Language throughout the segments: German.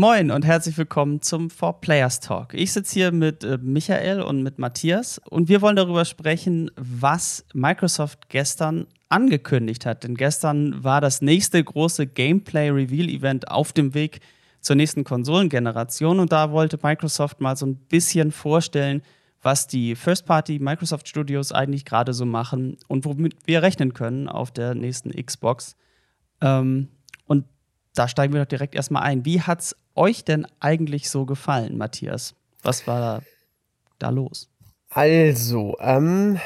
Moin und herzlich willkommen zum Four Players Talk. Ich sitze hier mit äh, Michael und mit Matthias und wir wollen darüber sprechen, was Microsoft gestern angekündigt hat. Denn gestern war das nächste große Gameplay-Reveal-Event auf dem Weg zur nächsten Konsolengeneration und da wollte Microsoft mal so ein bisschen vorstellen, was die First-Party Microsoft Studios eigentlich gerade so machen und womit wir rechnen können auf der nächsten Xbox. Ähm, und da steigen wir doch direkt erstmal ein. Wie hat es euch denn eigentlich so gefallen, Matthias? Was war da, los? Also, ähm,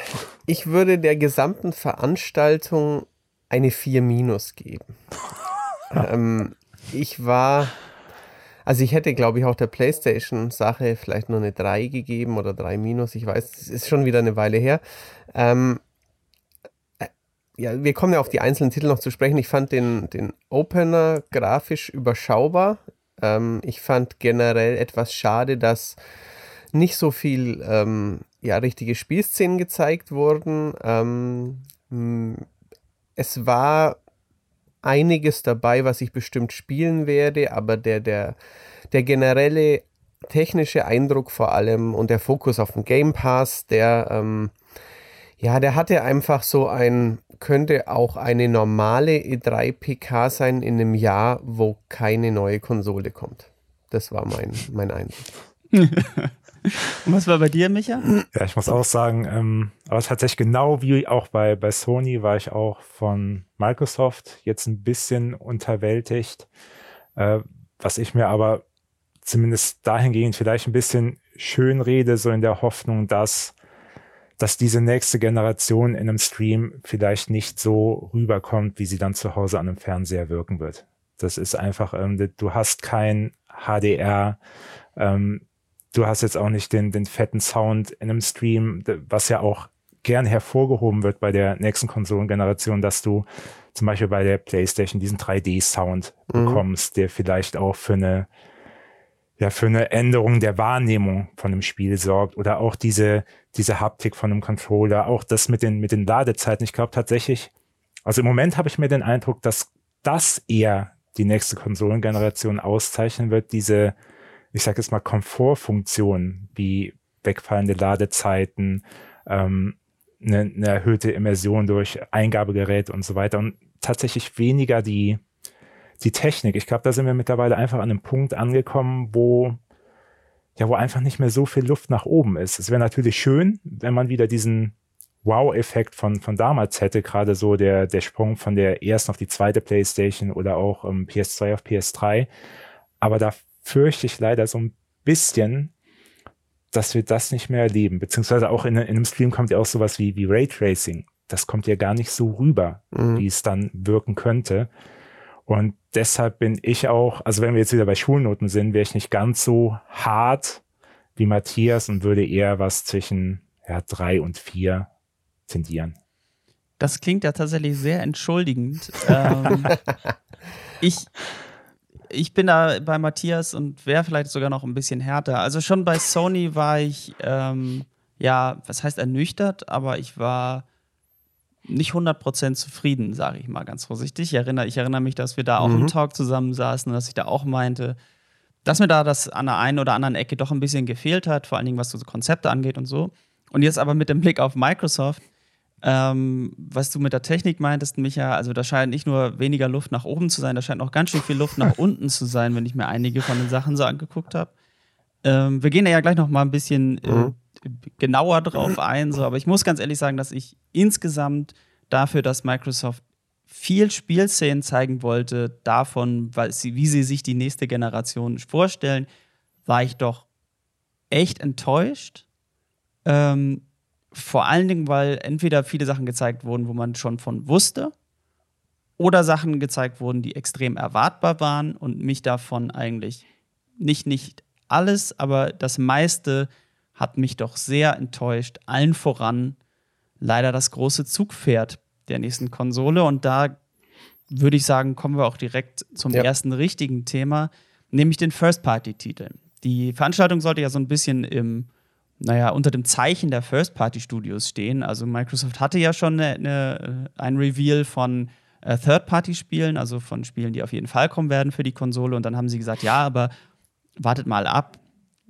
ich würde der gesamten Veranstaltung eine 4 minus geben. ähm, ich war, also ich hätte, glaube ich, auch der PlayStation-Sache vielleicht nur eine 3 gegeben oder 3 minus. Ich weiß, es ist schon wieder eine Weile her. Ähm, äh, ja, wir kommen ja auf die einzelnen Titel noch zu sprechen. Ich fand den, den Opener grafisch überschaubar. Ähm, ich fand generell etwas schade, dass nicht so viel ähm, ja, richtige Spielszenen gezeigt wurden. Ähm, es war einiges dabei, was ich bestimmt spielen werde, aber der, der, der generelle technische Eindruck vor allem und der Fokus auf den Game Pass, der, ähm, ja, der hatte einfach so ein, könnte auch eine normale E3 PK sein in einem Jahr, wo keine neue Konsole kommt. Das war mein, mein Eindruck. Und was war bei dir, Micha? Ja, ich muss auch sagen, ähm, aber tatsächlich genau wie auch bei, bei Sony war ich auch von Microsoft jetzt ein bisschen unterwältigt. Äh, was ich mir aber zumindest dahingehend vielleicht ein bisschen schön rede, so in der Hoffnung, dass dass diese nächste Generation in einem Stream vielleicht nicht so rüberkommt, wie sie dann zu Hause an einem Fernseher wirken wird. Das ist einfach, ähm, du hast kein HDR, ähm, du hast jetzt auch nicht den, den fetten Sound in einem Stream, was ja auch gern hervorgehoben wird bei der nächsten Konsolengeneration, dass du zum Beispiel bei der PlayStation diesen 3D-Sound mhm. bekommst, der vielleicht auch für eine ja für eine Änderung der Wahrnehmung von dem Spiel sorgt oder auch diese diese Haptik von einem Controller, auch das mit den mit den Ladezeiten. Ich glaube tatsächlich, also im Moment habe ich mir den Eindruck, dass das eher die nächste Konsolengeneration auszeichnen wird, diese ich sage jetzt mal, Komfortfunktionen wie wegfallende Ladezeiten, ähm, eine, eine erhöhte Immersion durch Eingabegerät und so weiter und tatsächlich weniger die, die Technik. Ich glaube, da sind wir mittlerweile einfach an einem Punkt angekommen, wo ja, wo einfach nicht mehr so viel Luft nach oben ist. Es wäre natürlich schön, wenn man wieder diesen Wow-Effekt von, von damals hätte, gerade so der, der Sprung von der ersten auf die zweite PlayStation oder auch ähm, PS2 auf PS3. Aber da fürchte ich leider so ein bisschen, dass wir das nicht mehr erleben. Beziehungsweise auch in, in einem Stream kommt ja auch sowas wie, wie Raytracing. Das kommt ja gar nicht so rüber, mhm. wie es dann wirken könnte. Und deshalb bin ich auch, also wenn wir jetzt wieder bei Schulnoten sind, wäre ich nicht ganz so hart wie Matthias und würde eher was zwischen ja, drei und vier tendieren. Das klingt ja tatsächlich sehr entschuldigend. ähm, ich, ich bin da bei Matthias und wäre vielleicht sogar noch ein bisschen härter. Also schon bei Sony war ich, ähm, ja, was heißt ernüchtert, aber ich war nicht 100% zufrieden, sage ich mal ganz vorsichtig. Ich erinnere, ich erinnere mich, dass wir da auch mhm. im Talk zusammensaßen und dass ich da auch meinte, dass mir da das an der einen oder anderen Ecke doch ein bisschen gefehlt hat, vor allen Dingen was so Konzepte angeht und so. Und jetzt aber mit dem Blick auf Microsoft ähm, was du mit der Technik meintest, Micha, also da scheint nicht nur weniger Luft nach oben zu sein, da scheint auch ganz schön viel Luft nach unten zu sein, wenn ich mir einige von den Sachen so angeguckt habe. Ähm, wir gehen ja gleich noch mal ein bisschen äh, mhm. Genauer drauf ein, so, aber ich muss ganz ehrlich sagen, dass ich insgesamt dafür, dass Microsoft viel Spielszenen zeigen wollte, davon, sie, wie sie sich die nächste Generation vorstellen, war ich doch echt enttäuscht. Ähm, vor allen Dingen, weil entweder viele Sachen gezeigt wurden, wo man schon von wusste, oder Sachen gezeigt wurden, die extrem erwartbar waren und mich davon eigentlich nicht, nicht alles, aber das meiste hat mich doch sehr enttäuscht. Allen voran leider das große Zugpferd der nächsten Konsole. Und da würde ich sagen, kommen wir auch direkt zum ja. ersten richtigen Thema, nämlich den First-Party-Titeln. Die Veranstaltung sollte ja so ein bisschen im naja, unter dem Zeichen der First-Party-Studios stehen. Also Microsoft hatte ja schon eine, eine, ein Reveal von äh, Third-Party-Spielen, also von Spielen, die auf jeden Fall kommen werden für die Konsole. Und dann haben sie gesagt, ja, aber wartet mal ab.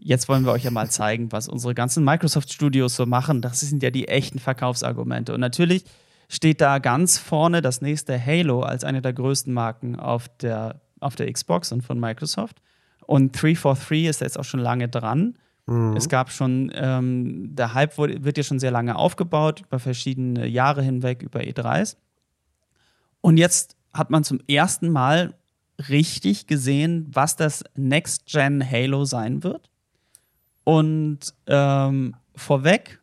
Jetzt wollen wir euch ja mal zeigen, was unsere ganzen Microsoft-Studios so machen. Das sind ja die echten Verkaufsargumente. Und natürlich steht da ganz vorne das nächste Halo als eine der größten Marken auf der, auf der Xbox und von Microsoft. Und 343 ist jetzt auch schon lange dran. Mhm. Es gab schon, ähm, der Hype wurde, wird ja schon sehr lange aufgebaut, über verschiedene Jahre hinweg, über E3s. Und jetzt hat man zum ersten Mal richtig gesehen, was das Next-Gen Halo sein wird. Und ähm, vorweg,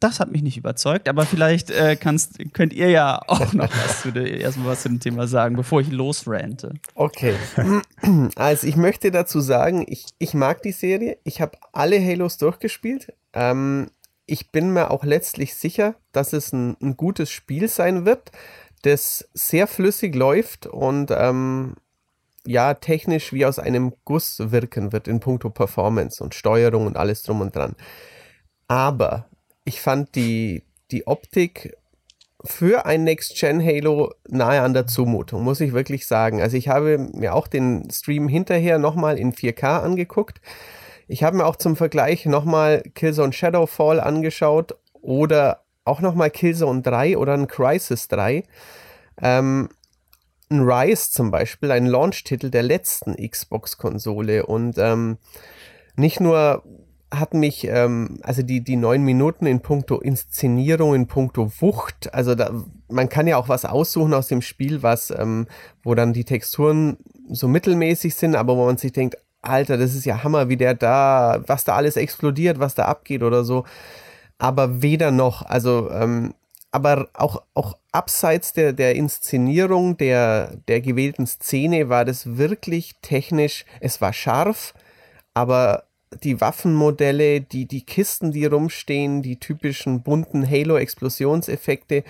das hat mich nicht überzeugt, aber vielleicht äh, kannst, könnt ihr ja auch noch was zu, erstmal was zu dem Thema sagen, bevor ich losrante. Okay. Also ich möchte dazu sagen, ich, ich mag die Serie. Ich habe alle Halos durchgespielt. Ähm, ich bin mir auch letztlich sicher, dass es ein, ein gutes Spiel sein wird, das sehr flüssig läuft und ähm, ja, technisch wie aus einem Guss wirken wird in puncto Performance und Steuerung und alles drum und dran. Aber ich fand die, die Optik für ein Next-Gen-Halo nahe an der Zumutung, muss ich wirklich sagen. Also ich habe mir auch den Stream hinterher nochmal in 4K angeguckt. Ich habe mir auch zum Vergleich nochmal Killzone Shadowfall angeschaut oder auch nochmal Killzone 3 oder ein Crisis 3. Ähm, ein Rise zum Beispiel, ein Launch-Titel der letzten Xbox-Konsole und ähm, nicht nur hat mich, ähm, also die, die neun Minuten in puncto Inszenierung, in puncto Wucht, also da, man kann ja auch was aussuchen aus dem Spiel, was, ähm, wo dann die Texturen so mittelmäßig sind, aber wo man sich denkt, Alter, das ist ja Hammer, wie der da, was da alles explodiert, was da abgeht oder so. Aber weder noch, also, ähm, aber auch, auch abseits der, der Inszenierung, der, der gewählten Szene war das wirklich technisch, es war scharf, aber die Waffenmodelle, die, die Kisten, die rumstehen, die typischen bunten Halo-Explosionseffekte,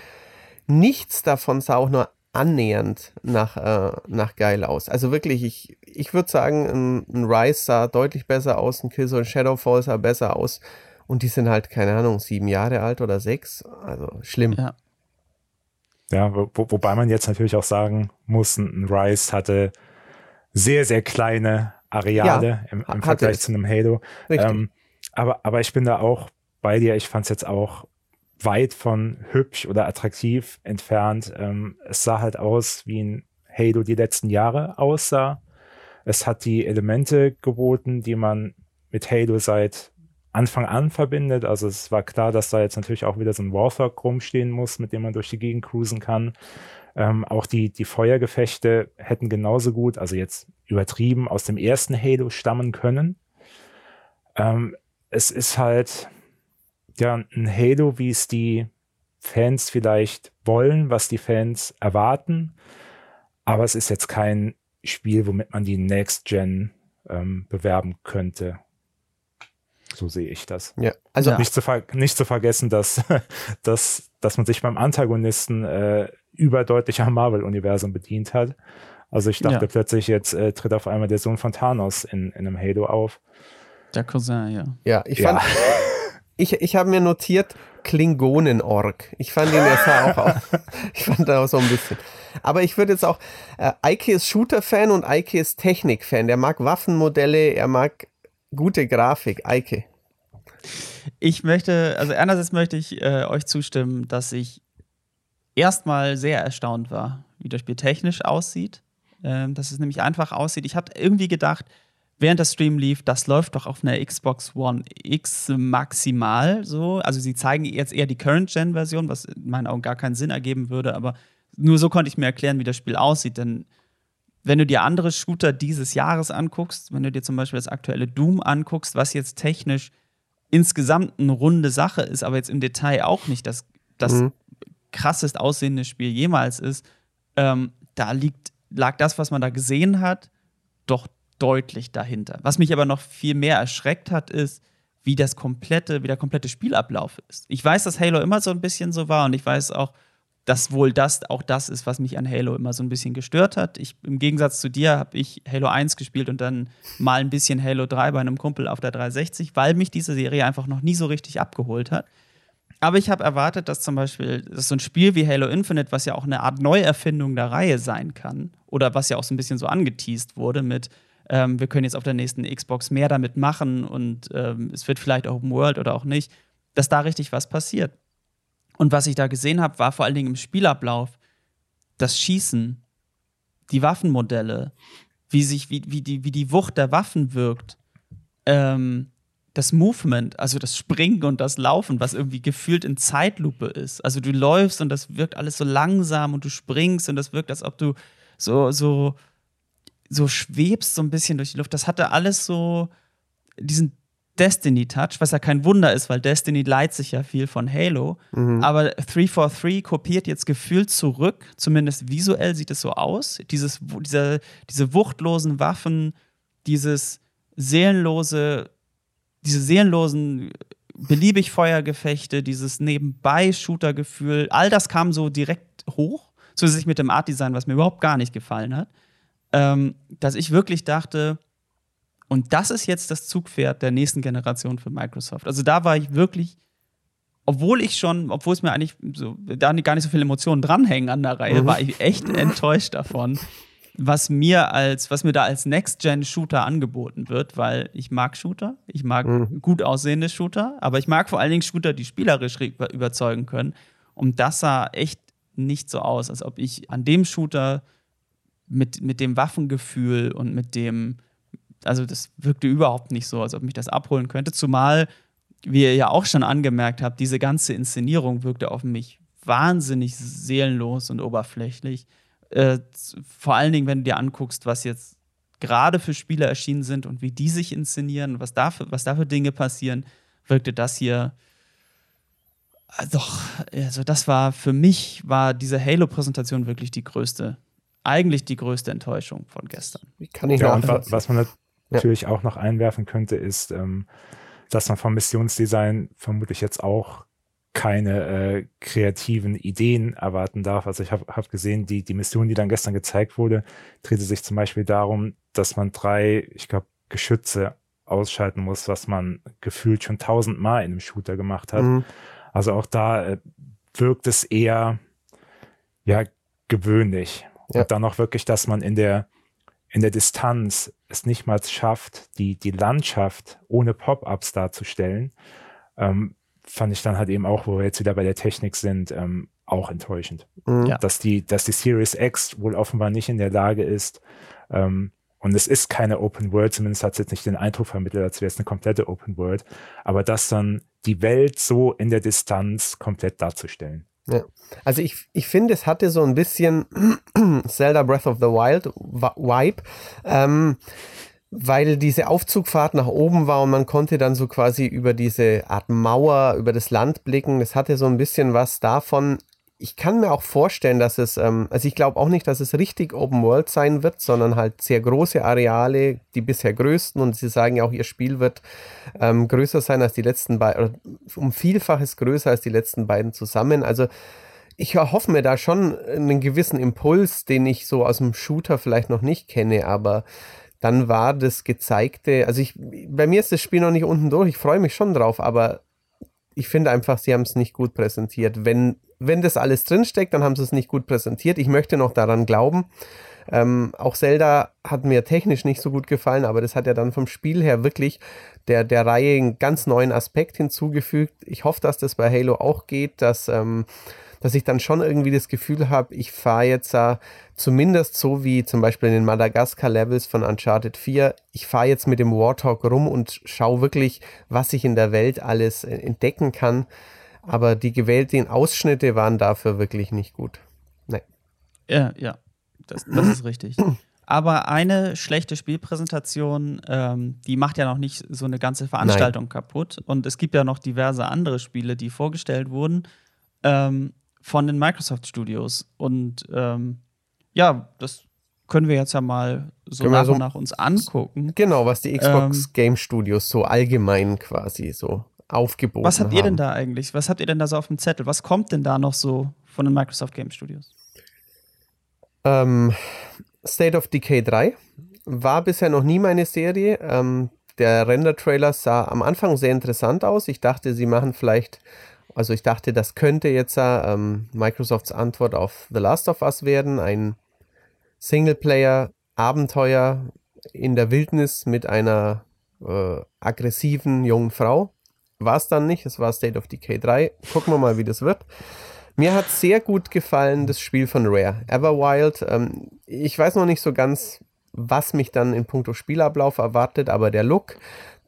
nichts davon sah auch nur annähernd nach, äh, nach geil aus. Also wirklich, ich, ich würde sagen, ein, ein Rise sah deutlich besser aus, ein Killzone Shadowfall sah besser aus. Und die sind halt, keine Ahnung, sieben Jahre alt oder sechs. Also schlimm. Ja. Ja, wo, wobei man jetzt natürlich auch sagen muss, ein Rise hatte sehr, sehr kleine Areale ja, im, im Vergleich es. zu einem Halo. Ähm, aber, aber ich bin da auch bei dir. Ich fand es jetzt auch weit von hübsch oder attraktiv entfernt. Ähm, es sah halt aus, wie ein Halo die letzten Jahre aussah. Es hat die Elemente geboten, die man mit Halo seit Anfang an verbindet. Also es war klar, dass da jetzt natürlich auch wieder so ein Warthog rumstehen muss, mit dem man durch die Gegend cruisen kann. Ähm, auch die, die Feuergefechte hätten genauso gut, also jetzt übertrieben, aus dem ersten Halo stammen können. Ähm, es ist halt ja ein Halo, wie es die Fans vielleicht wollen, was die Fans erwarten. Aber es ist jetzt kein Spiel, womit man die Next Gen ähm, bewerben könnte. So sehe ich das. Ja, also nicht, zu, nicht zu vergessen, dass, dass, dass man sich beim Antagonisten äh, überdeutlich am Marvel-Universum bedient hat. Also ich dachte ja. plötzlich, jetzt äh, tritt auf einmal der Sohn von Thanos in, in einem Halo auf. Der Cousin, ja. Ja, ich fand, ja. ich, ich habe mir notiert, Klingonen-Org. Ich fand den jetzt auch, auch ich fand da auch so ein bisschen. Aber ich würde jetzt auch, äh, Ike ist Shooter-Fan und Ike ist Technik-Fan. Der mag Waffenmodelle, er mag gute Grafik. Eike. Ich möchte, also einerseits möchte ich äh, euch zustimmen, dass ich erstmal sehr erstaunt war, wie das Spiel technisch aussieht. Ähm, dass es nämlich einfach aussieht. Ich hatte irgendwie gedacht, während der Stream lief, das läuft doch auf einer Xbox One X maximal so. Also sie zeigen jetzt eher die Current-Gen-Version, was in meinen Augen gar keinen Sinn ergeben würde, aber nur so konnte ich mir erklären, wie das Spiel aussieht. Denn wenn du dir andere Shooter dieses Jahres anguckst, wenn du dir zum Beispiel das aktuelle Doom anguckst, was jetzt technisch insgesamt eine runde Sache ist, aber jetzt im Detail auch nicht das, das mhm krassest aussehende Spiel jemals ist, ähm, da liegt, lag das, was man da gesehen hat, doch deutlich dahinter. Was mich aber noch viel mehr erschreckt hat, ist, wie das komplette, wie der komplette Spielablauf ist. Ich weiß, dass Halo immer so ein bisschen so war und ich weiß auch, dass wohl das auch das ist, was mich an Halo immer so ein bisschen gestört hat. Ich, Im Gegensatz zu dir habe ich Halo 1 gespielt und dann mal ein bisschen Halo 3 bei einem Kumpel auf der 360, weil mich diese Serie einfach noch nie so richtig abgeholt hat. Aber ich habe erwartet, dass zum Beispiel dass so ein Spiel wie Halo Infinite, was ja auch eine Art Neuerfindung der Reihe sein kann, oder was ja auch so ein bisschen so angeteased wurde mit, ähm, wir können jetzt auf der nächsten Xbox mehr damit machen und ähm, es wird vielleicht Open World oder auch nicht, dass da richtig was passiert. Und was ich da gesehen habe, war vor allen Dingen im Spielablauf das Schießen, die Waffenmodelle, wie sich, wie, wie, die, wie die Wucht der Waffen wirkt. Ähm, das Movement, also das Springen und das Laufen, was irgendwie gefühlt in Zeitlupe ist. Also du läufst und das wirkt alles so langsam und du springst und das wirkt, als ob du so, so, so schwebst so ein bisschen durch die Luft. Das hatte alles so diesen Destiny-Touch, was ja kein Wunder ist, weil Destiny leiht sich ja viel von Halo. Mhm. Aber 343 kopiert jetzt gefühlt zurück, zumindest visuell sieht es so aus. Dieses, diese, diese wuchtlosen Waffen, dieses seelenlose diese seelenlosen beliebig Feuergefechte, dieses Nebenbei-Shooter-Gefühl, all das kam so direkt hoch, zusätzlich mit dem Art-Design, was mir überhaupt gar nicht gefallen hat, ähm, dass ich wirklich dachte, und das ist jetzt das Zugpferd der nächsten Generation für Microsoft. Also da war ich wirklich, obwohl ich schon, obwohl es mir eigentlich so, da gar nicht so viele Emotionen dranhängen an der Reihe, mhm. war ich echt enttäuscht davon, was mir als, was mir da als Next-Gen-Shooter angeboten wird, weil ich mag Shooter, ich mag mhm. gut aussehende Shooter, aber ich mag vor allen Dingen Shooter, die spielerisch überzeugen können. Und das sah echt nicht so aus, als ob ich an dem Shooter mit, mit dem Waffengefühl und mit dem, also das wirkte überhaupt nicht so, als ob mich das abholen könnte. Zumal, wie ihr ja auch schon angemerkt habt, diese ganze Inszenierung wirkte auf mich wahnsinnig seelenlos und oberflächlich. Äh, vor allen Dingen, wenn du dir anguckst, was jetzt gerade für Spiele erschienen sind und wie die sich inszenieren, was da für, was da für Dinge passieren, wirkte das hier äh, doch, also das war für mich, war diese Halo-Präsentation wirklich die größte, eigentlich die größte Enttäuschung von gestern. Wie kann ich ja, und was man natürlich auch noch einwerfen könnte, ist, ähm, dass man vom Missionsdesign vermutlich jetzt auch keine äh, kreativen Ideen erwarten darf. Also ich habe hab gesehen, die, die Mission, die dann gestern gezeigt wurde, drehte sich zum Beispiel darum, dass man drei, ich glaube, Geschütze ausschalten muss, was man gefühlt schon tausendmal in einem Shooter gemacht hat. Mhm. Also auch da äh, wirkt es eher ja gewöhnlich. Ja. Und dann auch wirklich, dass man in der in der Distanz es nicht mal schafft, die, die Landschaft ohne Pop-ups darzustellen, ähm, fand ich dann halt eben auch, wo wir jetzt wieder bei der Technik sind, ähm, auch enttäuschend. Mhm. Ja. Dass, die, dass die Series X wohl offenbar nicht in der Lage ist, ähm, und es ist keine Open World, zumindest hat es jetzt nicht den Eindruck vermittelt, als wäre es eine komplette Open World, aber dass dann die Welt so in der Distanz komplett darzustellen. Ja. Also ich, ich finde, es hatte so ein bisschen Zelda Breath of the Wild Vibe. Ähm, weil diese Aufzugfahrt nach oben war und man konnte dann so quasi über diese Art Mauer, über das Land blicken. Es hatte so ein bisschen was davon. Ich kann mir auch vorstellen, dass es, ähm, also ich glaube auch nicht, dass es richtig Open World sein wird, sondern halt sehr große Areale, die bisher größten und sie sagen ja auch, ihr Spiel wird ähm, größer sein als die letzten beiden, um Vielfaches größer als die letzten beiden zusammen. Also ich hoffe mir da schon einen gewissen Impuls, den ich so aus dem Shooter vielleicht noch nicht kenne, aber dann war das gezeigte, also ich, bei mir ist das Spiel noch nicht unten durch, ich freue mich schon drauf, aber ich finde einfach, sie haben es nicht gut präsentiert. Wenn, wenn das alles drinsteckt, dann haben sie es nicht gut präsentiert. Ich möchte noch daran glauben. Ähm, auch Zelda hat mir technisch nicht so gut gefallen, aber das hat ja dann vom Spiel her wirklich der, der Reihe einen ganz neuen Aspekt hinzugefügt. Ich hoffe, dass das bei Halo auch geht, dass ähm, dass ich dann schon irgendwie das Gefühl habe, ich fahre jetzt äh, zumindest so wie zum Beispiel in den Madagaskar-Levels von Uncharted 4, ich fahre jetzt mit dem Warthog rum und schaue wirklich, was ich in der Welt alles äh, entdecken kann. Aber die gewählten Ausschnitte waren dafür wirklich nicht gut. Nee. Ja, ja, das, das ist richtig. Aber eine schlechte Spielpräsentation, ähm, die macht ja noch nicht so eine ganze Veranstaltung Nein. kaputt. Und es gibt ja noch diverse andere Spiele, die vorgestellt wurden. Ähm, von den Microsoft Studios. Und ähm, ja, das können wir jetzt ja mal so nach so und nach uns angucken. Genau, was die Xbox ähm, Game Studios so allgemein quasi so aufgeboten haben. Was habt ihr denn da eigentlich? Was habt ihr denn da so auf dem Zettel? Was kommt denn da noch so von den Microsoft Game Studios? Ähm, State of Decay 3 war bisher noch nie meine Serie. Ähm, der Render-Trailer sah am Anfang sehr interessant aus. Ich dachte, sie machen vielleicht Also ich dachte, das könnte jetzt ähm, Microsofts Antwort auf The Last of Us werden, ein Singleplayer-Abenteuer in der Wildnis mit einer äh, aggressiven jungen Frau. War es dann nicht, es war State of Decay 3. Gucken wir mal, wie das wird. Mir hat sehr gut gefallen das Spiel von Rare, Everwild. Ähm, ich weiß noch nicht so ganz, was mich dann in puncto Spielablauf erwartet, aber der Look,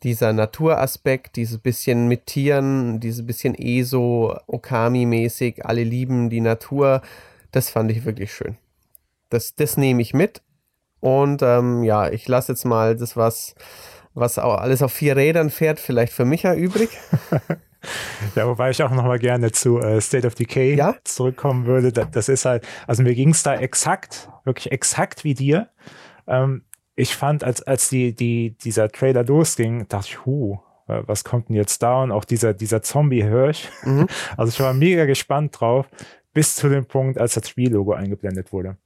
dieser Naturaspekt, dieses bisschen mit Tieren, dieses bisschen ESO, Okami-mäßig, alle lieben die Natur, das fand ich wirklich schön. Das, das nehme ich mit. Und ähm, ja, ich lasse jetzt mal das, was, was auch alles auf vier Rädern fährt, vielleicht für Micha übrig. ja, wobei ich auch noch mal gerne zu äh, State of Decay ja? zurückkommen würde. Das, das ist halt, also mir ging es da exakt, wirklich exakt wie dir. Ähm, ich fand, als, als die, die, dieser Trailer losging, dachte ich, hu, was kommt denn jetzt da? Und auch dieser, dieser Zombie-Hirsch. Mhm. Also ich war mega gespannt drauf, bis zu dem Punkt, als das Spiellogo eingeblendet wurde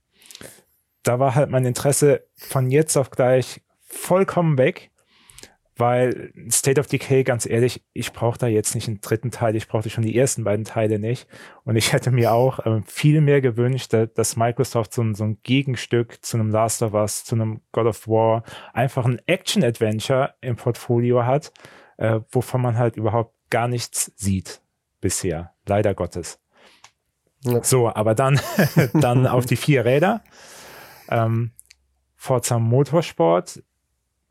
da war halt mein Interesse von jetzt auf gleich vollkommen weg, weil State of Decay, ganz ehrlich, ich brauche da jetzt nicht einen dritten Teil, ich brauchte schon die ersten beiden Teile nicht. Und ich hätte mir auch ähm, viel mehr gewünscht, dass Microsoft so ein, so ein Gegenstück zu einem Last of Us, zu einem God of War, einfach ein Action-Adventure im Portfolio hat, äh, wovon man halt überhaupt gar nichts sieht bisher, leider Gottes. Ja. So, aber dann, dann auf die vier Räder. Ähm, Forza Motorsport,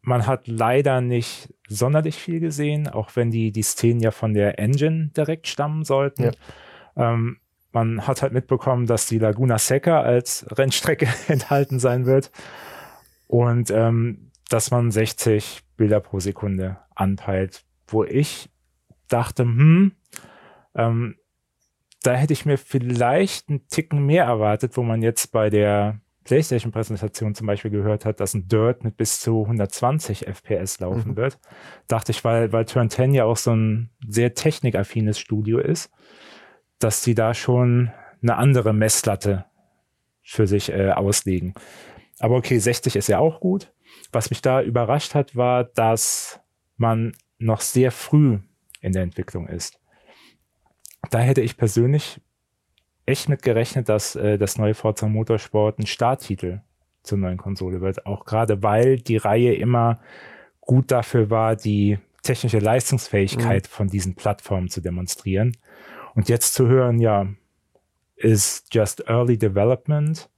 man hat leider nicht sonderlich viel gesehen, auch wenn die, die Szenen ja von der Engine direkt stammen sollten. Ja. Ähm, man hat halt mitbekommen, dass die Laguna Seca als Rennstrecke enthalten sein wird und ähm, dass man 60 Bilder pro Sekunde anpeilt, wo ich dachte, hm, ähm, da hätte ich mir vielleicht einen Ticken mehr erwartet, wo man jetzt bei der PlayStation-Präsentation zum Beispiel gehört hat, dass ein Dirt mit bis zu 120 FPS laufen mhm. wird, dachte ich, weil, weil Turn 10 ja auch so ein sehr technikaffines Studio ist, dass die da schon eine andere Messlatte für sich äh, auslegen. Aber okay, 60 ist ja auch gut. Was mich da überrascht hat, war, dass man noch sehr früh in der Entwicklung ist. Da hätte ich persönlich echt mit gerechnet, dass äh, das neue Forza Motorsport ein Starttitel zur neuen Konsole wird. Auch gerade weil die Reihe immer gut dafür war, die technische Leistungsfähigkeit mhm. von diesen Plattformen zu demonstrieren. Und jetzt zu hören, ja, ist just early development,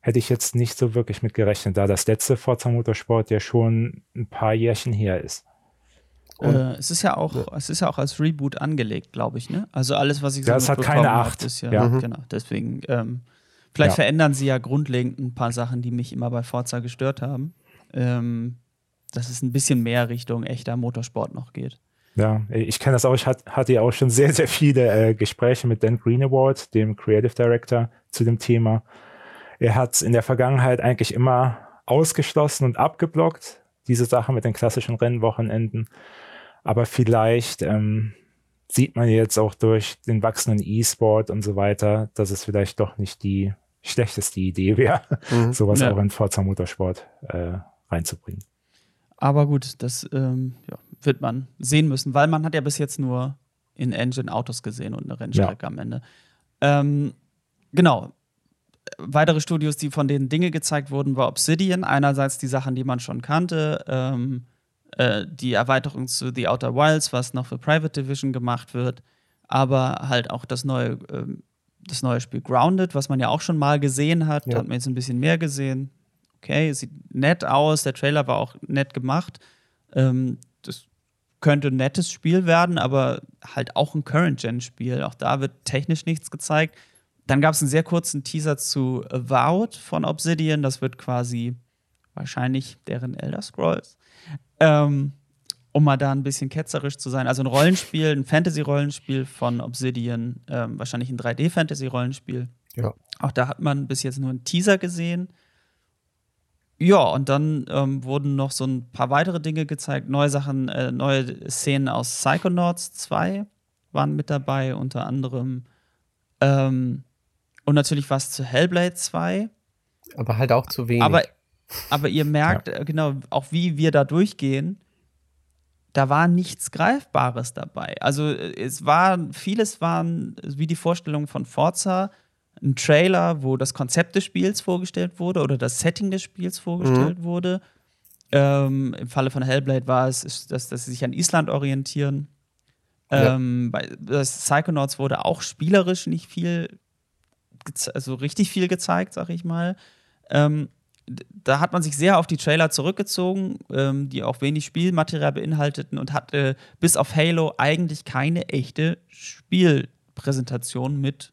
hätte ich jetzt nicht so wirklich mit gerechnet, da das letzte Forza Motorsport ja schon ein paar Jährchen her ist. Äh, es ist ja auch, ja. es ist ja auch als Reboot angelegt, glaube ich, ne? Also alles, was ich so Das hat keine Acht. Ist ja, ja. genau. Deswegen, ähm, vielleicht ja. verändern sie ja grundlegend ein paar Sachen, die mich immer bei Forza gestört haben. Ähm, dass es ein bisschen mehr Richtung echter Motorsport noch geht. Ja, ich kenne das auch. Ich hatte ja auch schon sehr, sehr viele äh, Gespräche mit Dan Greenaward, dem Creative Director, zu dem Thema. Er hat in der Vergangenheit eigentlich immer ausgeschlossen und abgeblockt, diese Sache mit den klassischen Rennwochenenden. Aber vielleicht ähm, sieht man jetzt auch durch den wachsenden E-Sport und so weiter, dass es vielleicht doch nicht die schlechteste Idee wäre, mhm. sowas ja. auch in Forza Motorsport äh, reinzubringen. Aber gut, das ähm, ja, wird man sehen müssen, weil man hat ja bis jetzt nur in Engine Autos gesehen und eine Rennstrecke ja. am Ende. Ähm, genau. Weitere Studios, die von denen Dinge gezeigt wurden, war Obsidian. Einerseits die Sachen, die man schon kannte, ähm, äh, die Erweiterung zu The Outer Wilds, was noch für Private Division gemacht wird, aber halt auch das neue, äh, das neue Spiel Grounded, was man ja auch schon mal gesehen hat, ja. hat man jetzt ein bisschen mehr gesehen. Okay, sieht nett aus, der Trailer war auch nett gemacht. Ähm, das könnte ein nettes Spiel werden, aber halt auch ein Current-Gen-Spiel. Auch da wird technisch nichts gezeigt. Dann gab es einen sehr kurzen Teaser zu Avowed von Obsidian. Das wird quasi wahrscheinlich deren Elder Scrolls. Ähm, um mal da ein bisschen ketzerisch zu sein. Also ein Rollenspiel, ein Fantasy-Rollenspiel von Obsidian, ähm, wahrscheinlich ein 3D-Fantasy-Rollenspiel. Ja. Auch da hat man bis jetzt nur einen Teaser gesehen. Ja, und dann ähm, wurden noch so ein paar weitere Dinge gezeigt. Neue Sachen, äh, neue Szenen aus Psychonauts 2 waren mit dabei, unter anderem. Ähm, und natürlich was zu Hellblade 2. Aber halt auch zu wenig. Aber aber ihr merkt ja. Äh, genau auch, wie wir da durchgehen. da war nichts Greifbares dabei. Also es war, vieles waren wie die Vorstellung von Forza, ein Trailer, wo das Konzept des Spiels vorgestellt wurde oder das Setting des Spiels vorgestellt mhm. wurde. Ähm, Im Falle von Hellblade war es, dass, dass sie sich an Island orientieren. Ähm, ja. bei Psychonauts wurde auch spielerisch nicht viel, also richtig viel gezeigt, sag ich mal. Ähm, da hat man sich sehr auf die Trailer zurückgezogen, ähm, die auch wenig Spielmaterial beinhalteten und hatte bis auf Halo eigentlich keine echte Spielpräsentation mit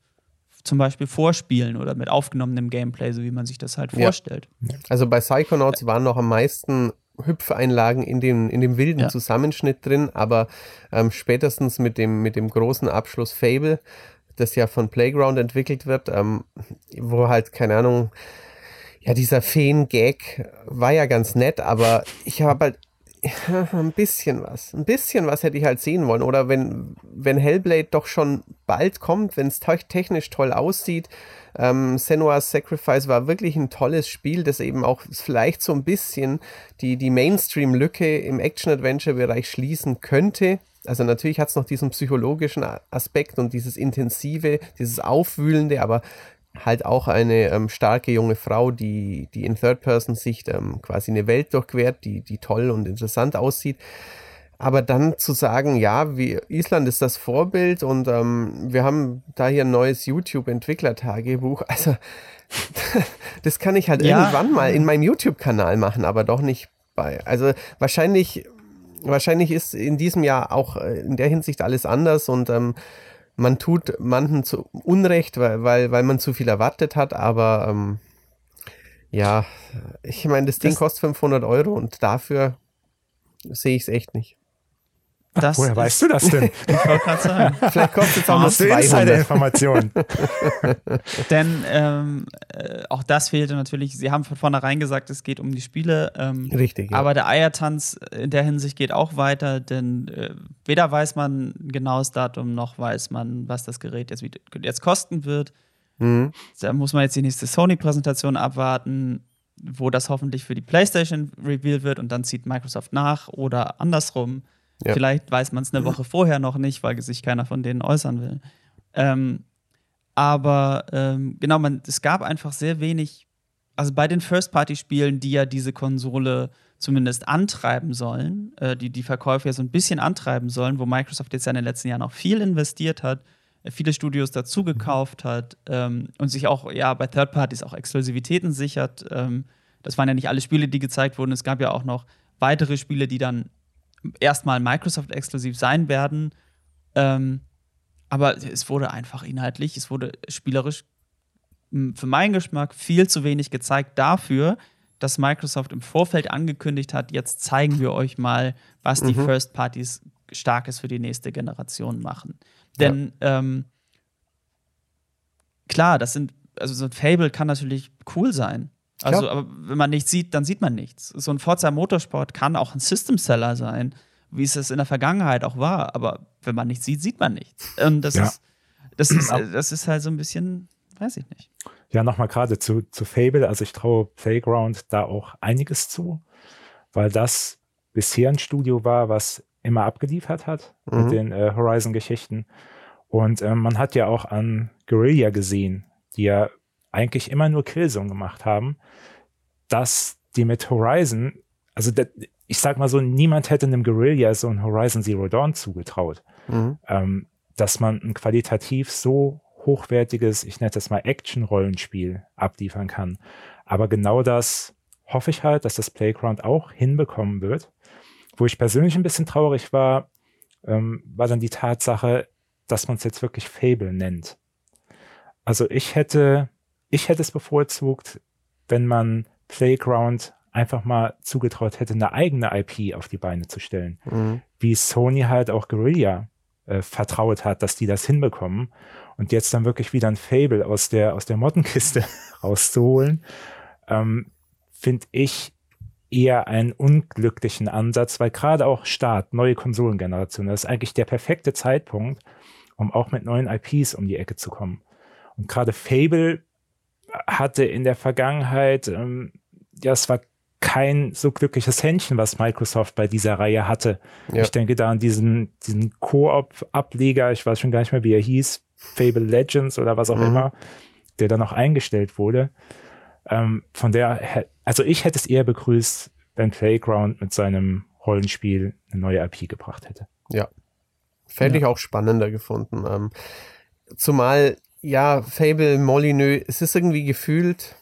zum Beispiel Vorspielen oder mit aufgenommenem Gameplay, so wie man sich das halt ja. vorstellt. Also bei Psychonauts waren noch am meisten Hüpfeinlagen in dem, in dem wilden ja. Zusammenschnitt drin, aber ähm, spätestens mit dem, mit dem großen Abschluss Fable, das ja von Playground entwickelt wird, ähm, wo halt, keine Ahnung, ja, dieser Feen-Gag war ja ganz nett, aber ich habe halt ein bisschen was. Ein bisschen was hätte ich halt sehen wollen. Oder wenn, wenn Hellblade doch schon bald kommt, wenn es technisch toll aussieht. Ähm, Senua's Sacrifice war wirklich ein tolles Spiel, das eben auch vielleicht so ein bisschen die, die Mainstream-Lücke im Action-Adventure-Bereich schließen könnte. Also natürlich hat es noch diesen psychologischen Aspekt und dieses Intensive, dieses Aufwühlende, aber halt auch eine ähm, starke junge Frau, die, die in Third-Person-Sicht ähm, quasi eine Welt durchquert, die, die toll und interessant aussieht. Aber dann zu sagen, ja, wie Island ist das Vorbild und ähm, wir haben da hier ein neues YouTube-Entwicklertagebuch. Also das kann ich halt ja. irgendwann mal in meinem YouTube-Kanal machen, aber doch nicht bei. Also wahrscheinlich, wahrscheinlich ist in diesem Jahr auch äh, in der Hinsicht alles anders und ähm, man tut manchen zu Unrecht, weil, weil, weil man zu viel erwartet hat, aber ähm, ja, ich meine, das Ding das kostet 500 Euro und dafür sehe ich es echt nicht. Das Woher weißt du das denn? ich wollte gerade sagen. Vielleicht kostet es auch nur 200. Informationen. Denn ähm, äh, auch das fehlte natürlich. Sie haben von vornherein gesagt, es geht um die Spiele. Ähm, Richtig. Ja. Aber der Eiertanz in der Hinsicht geht auch weiter, denn äh, weder weiß man ein genaues Datum, noch weiß man, was das Gerät jetzt, jetzt kosten wird. Mhm. Da muss man jetzt die nächste Sony-Präsentation abwarten, wo das hoffentlich für die PlayStation revealed wird und dann zieht Microsoft nach oder andersrum. Ja. Vielleicht weiß man es eine Woche vorher noch nicht, weil sich keiner von denen äußern will. Ähm, aber ähm, genau, man, es gab einfach sehr wenig, also bei den First-Party-Spielen, die ja diese Konsole zumindest antreiben sollen, äh, die die Verkäufe ja so ein bisschen antreiben sollen, wo Microsoft jetzt ja in den letzten Jahren auch viel investiert hat, äh, viele Studios dazugekauft hat ähm, und sich auch ja bei Third Parties auch Exklusivitäten sichert. Ähm, das waren ja nicht alle Spiele, die gezeigt wurden. Es gab ja auch noch weitere Spiele, die dann erstmal Microsoft-exklusiv sein werden. Ähm, aber es wurde einfach inhaltlich, es wurde spielerisch für meinen Geschmack viel zu wenig gezeigt dafür, dass Microsoft im Vorfeld angekündigt hat, jetzt zeigen wir euch mal, was mhm. die First Parties Starkes für die nächste Generation machen. Denn ja. ähm, klar, das sind, also so ein Fable kann natürlich cool sein. Also, aber wenn man nichts sieht, dann sieht man nichts. So ein Forza Motorsport kann auch ein System Seller sein, wie es es in der Vergangenheit auch war. Aber wenn man nichts sieht, sieht man nichts. Und das ja. ist, das ist, das ist halt so ein bisschen, weiß ich nicht. Ja, nochmal gerade zu, zu Fable. Also ich traue Playground da auch einiges zu, weil das bisher ein Studio war, was immer abgeliefert hat mhm. mit den äh, Horizon-Geschichten. Und äh, man hat ja auch an Guerilla gesehen, die ja eigentlich immer nur Killzone gemacht haben, dass die mit Horizon, also der, ich sag mal so, niemand hätte einem Guerilla so ein Horizon Zero Dawn zugetraut, mhm. ähm, dass man ein qualitativ so hochwertiges, ich nenne das mal Action-Rollenspiel abliefern kann. Aber genau das hoffe ich halt, dass das Playground auch hinbekommen wird. Wo ich persönlich ein bisschen traurig war, ähm, war dann die Tatsache, dass man es jetzt wirklich Fable nennt. Also ich hätte ich hätte es bevorzugt, wenn man Playground einfach mal zugetraut hätte, eine eigene IP auf die Beine zu stellen. Mhm. Wie Sony halt auch Guerilla äh, vertraut hat, dass die das hinbekommen und jetzt dann wirklich wieder ein Fable aus der, aus der Mottenkiste rauszuholen, ähm, finde ich eher einen unglücklichen Ansatz, weil gerade auch Start, neue Konsolengeneration, das ist eigentlich der perfekte Zeitpunkt, um auch mit neuen IPs um die Ecke zu kommen. Und gerade Fable hatte in der Vergangenheit, ähm, ja, es war kein so glückliches Händchen, was Microsoft bei dieser Reihe hatte. Ja. Ich denke da an diesen, diesen Koop-Ableger, ich weiß schon gar nicht mehr, wie er hieß, Fable Legends oder was auch mhm. immer, der dann noch eingestellt wurde. Ähm, von der, also ich hätte es eher begrüßt, wenn Playground mit seinem Rollenspiel eine neue IP gebracht hätte. Ja. Fände ja. ich auch spannender gefunden. Ähm, zumal, ja, Fable Molyneux, es ist irgendwie gefühlt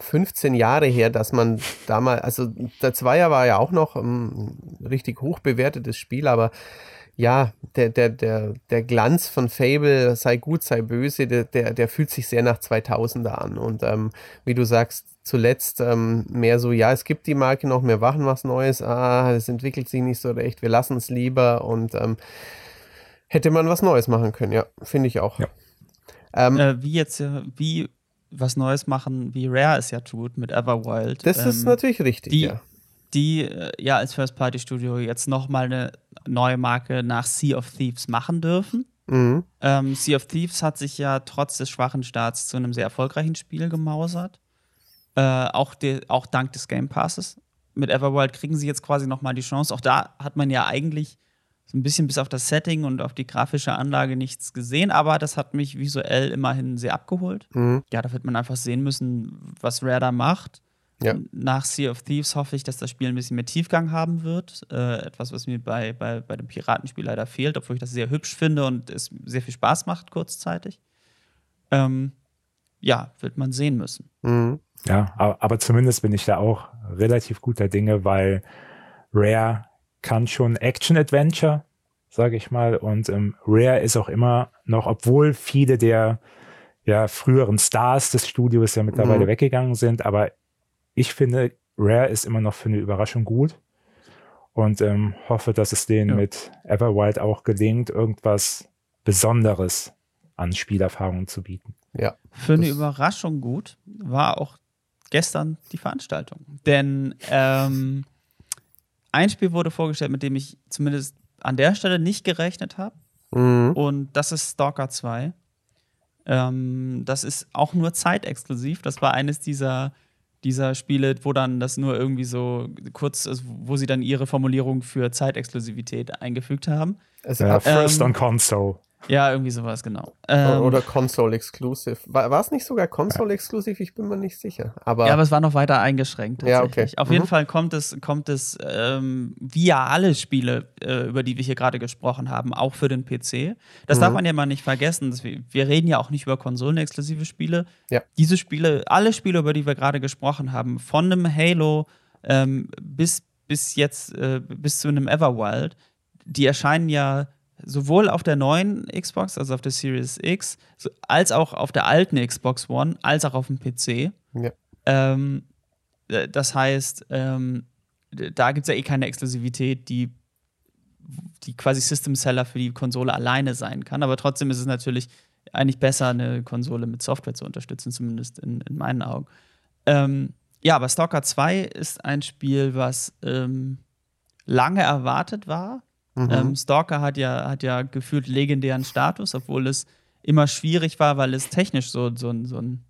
15 Jahre her, dass man damals, also der Zweier war ja auch noch ein richtig hoch bewertetes Spiel, aber ja, der, der, der, der Glanz von Fable, sei gut, sei böse, der, der, der fühlt sich sehr nach 2000er an. Und ähm, wie du sagst, zuletzt ähm, mehr so, ja, es gibt die Marke noch, wir machen was Neues, ah, es entwickelt sich nicht so recht, wir lassen es lieber und ähm, hätte man was Neues machen können, ja, finde ich auch. Ja. Ähm, äh, wie jetzt, wie was Neues machen, wie Rare es ja tut mit Everwild. Das ist ähm, natürlich richtig, die, ja die äh, ja als First-Party-Studio jetzt nochmal eine neue Marke nach Sea of Thieves machen dürfen. Mhm. Ähm, sea of Thieves hat sich ja trotz des schwachen Starts zu einem sehr erfolgreichen Spiel gemausert. Äh, auch, de, auch dank des Game Passes. Mit Everworld kriegen sie jetzt quasi nochmal die Chance. Auch da hat man ja eigentlich so ein bisschen bis auf das Setting und auf die grafische Anlage nichts gesehen, aber das hat mich visuell immerhin sehr abgeholt. Mhm. Ja, da wird man einfach sehen müssen, was Rare da macht. Ja. Nach Sea of Thieves hoffe ich, dass das Spiel ein bisschen mehr Tiefgang haben wird. Äh, etwas, was mir bei, bei, bei dem Piratenspiel leider fehlt, obwohl ich das sehr hübsch finde und es sehr viel Spaß macht kurzzeitig. Ähm, ja, wird man sehen müssen. Mhm. Ja, aber, aber zumindest bin ich da auch relativ guter Dinge, weil Rare kann schon Action-Adventure, sage ich mal. Und ähm, Rare ist auch immer noch, obwohl viele der ja, früheren Stars des Studios ja mittlerweile mhm. weggegangen sind, aber ich finde, Rare ist immer noch für eine Überraschung gut und ähm, hoffe, dass es denen ja. mit Everwild auch gelingt, irgendwas Besonderes an Spielerfahrungen zu bieten. Ja. Für eine Überraschung gut war auch gestern die Veranstaltung. Denn ähm, ein Spiel wurde vorgestellt, mit dem ich zumindest an der Stelle nicht gerechnet habe. Mhm. Und das ist Stalker 2. Ähm, das ist auch nur zeitexklusiv. Das war eines dieser dieser Spiele, wo dann das nur irgendwie so kurz, also wo sie dann ihre Formulierung für Zeitexklusivität eingefügt haben. Also, ja, First ähm, on Console. Ja, irgendwie sowas, genau. Ähm, Oder Console Exclusive. War, war es nicht sogar Console Exclusive? Ich bin mir nicht sicher. Aber ja, aber es war noch weiter eingeschränkt. Ja, okay. Auf mhm. jeden Fall kommt es, kommt es ähm, via alle Spiele, äh, über die wir hier gerade gesprochen haben, auch für den PC. Das mhm. darf man ja mal nicht vergessen. Wir, wir, reden ja auch nicht über konsolenexklusive Spiele. Ja. Diese Spiele, alle Spiele, über die wir gerade gesprochen haben, von einem Halo ähm, bis, bis jetzt, äh, bis zu einem Everwild, die erscheinen ja sowohl auf der neuen Xbox, also auf der Series X, als auch auf der alten Xbox One, als auch auf dem PC. Ja. Ähm, das heißt, ähm, da gibt es ja eh keine Exklusivität, die, die quasi System Seller für die Konsole alleine sein kann. Aber trotzdem ist es natürlich eigentlich besser, eine Konsole mit Software zu unterstützen, zumindest in, in meinen Augen. Ähm, ja, aber Stalker 2 ist ein Spiel, was ähm, lange erwartet war Mhm. Ähm, Stalker hat ja, hat ja gefühlt legendären Status, obwohl es immer schwierig war, weil es technisch so, so, so ein,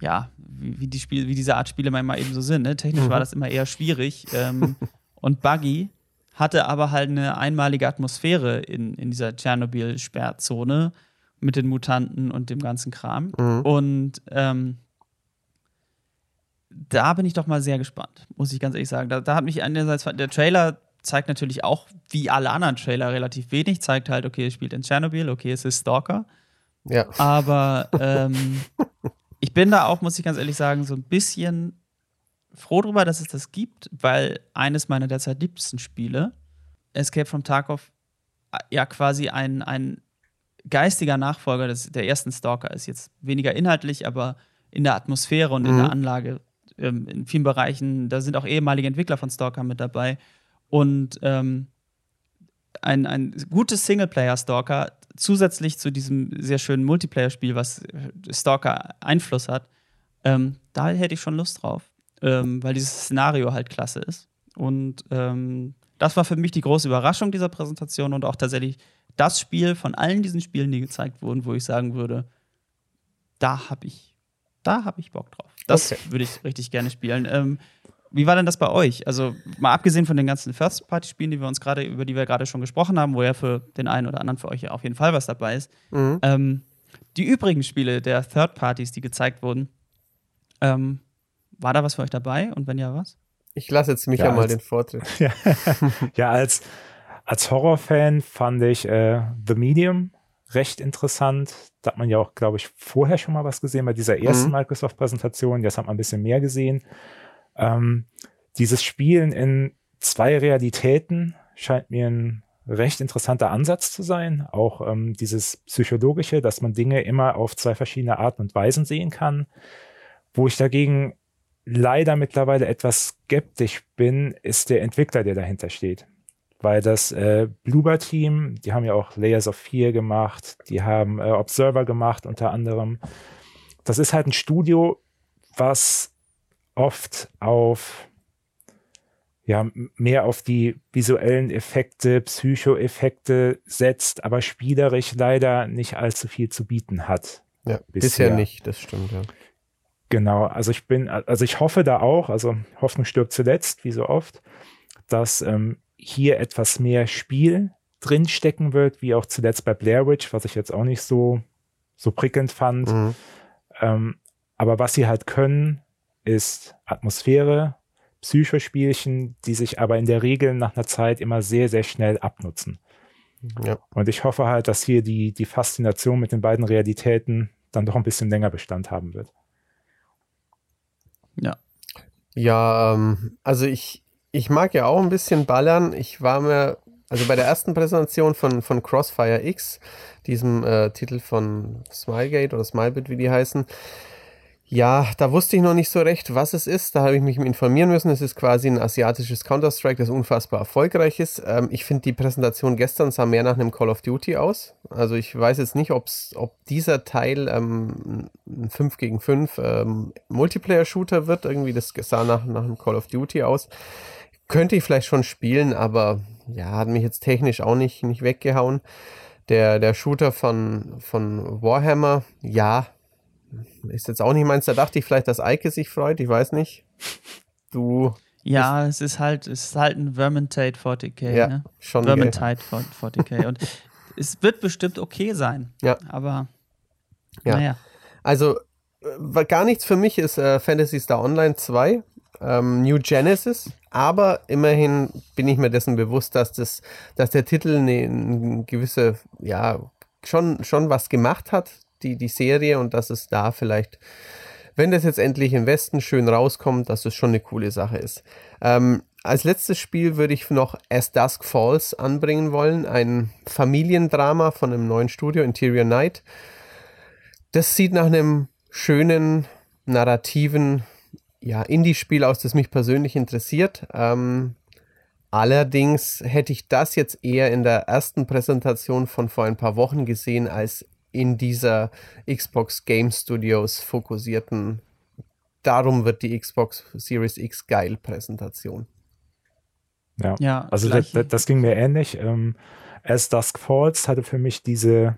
ja, wie, wie, die Spiele, wie diese Art Spiele manchmal eben so sind. Ne? Technisch mhm. war das immer eher schwierig. Ähm, und Buggy hatte aber halt eine einmalige Atmosphäre in, in dieser Tschernobyl-Sperrzone mit den Mutanten und dem ganzen Kram. Mhm. Und ähm, da bin ich doch mal sehr gespannt, muss ich ganz ehrlich sagen. Da, da hat mich einerseits der Trailer zeigt natürlich auch, wie alle anderen Trailer, relativ wenig. Zeigt halt, okay, es spielt in Tschernobyl, okay, es ist Stalker. Ja. Aber ähm, ich bin da auch, muss ich ganz ehrlich sagen, so ein bisschen froh drüber, dass es das gibt, weil eines meiner derzeit liebsten Spiele, Escape from Tarkov, ja quasi ein, ein geistiger Nachfolger des, der ersten Stalker ist. Jetzt weniger inhaltlich, aber in der Atmosphäre und mhm. in der Anlage. Ähm, in vielen Bereichen, da sind auch ehemalige Entwickler von Stalker mit dabei. Und ähm, ein, ein gutes Singleplayer-Stalker zusätzlich zu diesem sehr schönen Multiplayer-Spiel, was Stalker Einfluss hat, ähm, da hätte ich schon Lust drauf, ähm, weil dieses Szenario halt klasse ist. Und ähm, das war für mich die große Überraschung dieser Präsentation und auch tatsächlich das Spiel von allen diesen Spielen, die gezeigt wurden, wo ich sagen würde, da habe ich, da habe ich Bock drauf. Das okay. würde ich richtig gerne spielen. Wie war denn das bei euch? Also mal abgesehen von den ganzen First-Party-Spielen, die wir uns gerade, über die wir gerade schon gesprochen haben, wo ja für den einen oder anderen für euch ja auf jeden Fall was dabei ist. Mhm. Ähm, die übrigen Spiele der Third-Parties, die gezeigt wurden, ähm, war da was für euch dabei? Und wenn ja, was? Ich lasse jetzt Micha ja, mal den Vortritt. Ja, ja als, als Horrorfan fand ich äh, The Medium recht interessant. Da hat man ja auch, glaube ich, vorher schon mal was gesehen bei dieser ersten mhm. Microsoft-Präsentation. Jetzt hat man ein bisschen mehr gesehen. Ähm, dieses Spielen in zwei Realitäten scheint mir ein recht interessanter Ansatz zu sein. Auch ähm, dieses Psychologische, dass man Dinge immer auf zwei verschiedene Arten und Weisen sehen kann. Wo ich dagegen leider mittlerweile etwas skeptisch bin, ist der Entwickler, der dahinter steht. Weil das äh, Bluebird-Team, die haben ja auch Layers of Fear gemacht, die haben äh, Observer gemacht unter anderem. Das ist halt ein Studio, was oft auf ja, mehr auf die visuellen Effekte, Psychoeffekte setzt, aber spielerisch leider nicht allzu viel zu bieten hat. Ja, bisher, bisher nicht, das stimmt, ja. Genau, also ich bin, also ich hoffe da auch, also Hoffnung stirbt zuletzt, wie so oft, dass ähm, hier etwas mehr Spiel drinstecken wird, wie auch zuletzt bei Blair Witch, was ich jetzt auch nicht so, so prickelnd fand. Mhm. Ähm, aber was sie halt können, ist Atmosphäre, Psychospielchen, die sich aber in der Regel nach einer Zeit immer sehr, sehr schnell abnutzen. Ja. Und ich hoffe halt, dass hier die, die Faszination mit den beiden Realitäten dann doch ein bisschen länger Bestand haben wird. Ja. Ja, ähm, also ich, ich mag ja auch ein bisschen ballern. Ich war mir, also bei der ersten Präsentation von, von Crossfire X, diesem äh, Titel von Smilegate oder Smilebit, wie die heißen, ja, da wusste ich noch nicht so recht, was es ist. Da habe ich mich informieren müssen. Es ist quasi ein asiatisches Counter-Strike, das unfassbar erfolgreich ist. Ähm, ich finde, die Präsentation gestern sah mehr nach einem Call of Duty aus. Also ich weiß jetzt nicht, ob's, ob dieser Teil ähm, ein 5 gegen 5 ähm, Multiplayer-Shooter wird. Irgendwie, das sah nach, nach einem Call of Duty aus. Könnte ich vielleicht schon spielen, aber ja, hat mich jetzt technisch auch nicht, nicht weggehauen. Der, der Shooter von, von Warhammer, ja, ist jetzt auch nicht meins. Da dachte ich vielleicht, dass Eike sich freut. Ich weiß nicht. Du. Ja, es ist halt, es ist halt ein Vermintide 40k. Ja, ne? schon. Vermintide 40k. Und es wird bestimmt okay sein. Ja. Aber, ja. naja. Also, äh, gar nichts für mich ist äh, Fantasy Star Online 2. Ähm, New Genesis, aber immerhin bin ich mir dessen bewusst, dass das, dass der Titel eine, eine gewisse, ja, schon, schon was gemacht hat die, die Serie und dass es da vielleicht, wenn das jetzt endlich im Westen schön rauskommt, dass es schon eine coole Sache ist. Ähm, als letztes Spiel würde ich noch As Dusk Falls anbringen wollen, ein Familiendrama von einem neuen Studio, Interior Night. Das sieht nach einem schönen, narrativen ja, Indie-Spiel aus, das mich persönlich interessiert. Ähm, allerdings hätte ich das jetzt eher in der ersten Präsentation von vor ein paar Wochen gesehen als in dieser Xbox Game Studios fokussierten, darum wird die Xbox Series X geil Präsentation. Ja, ja also das, das, ging mir ähnlich. Ähm, As Dusk Falls hatte für mich diese,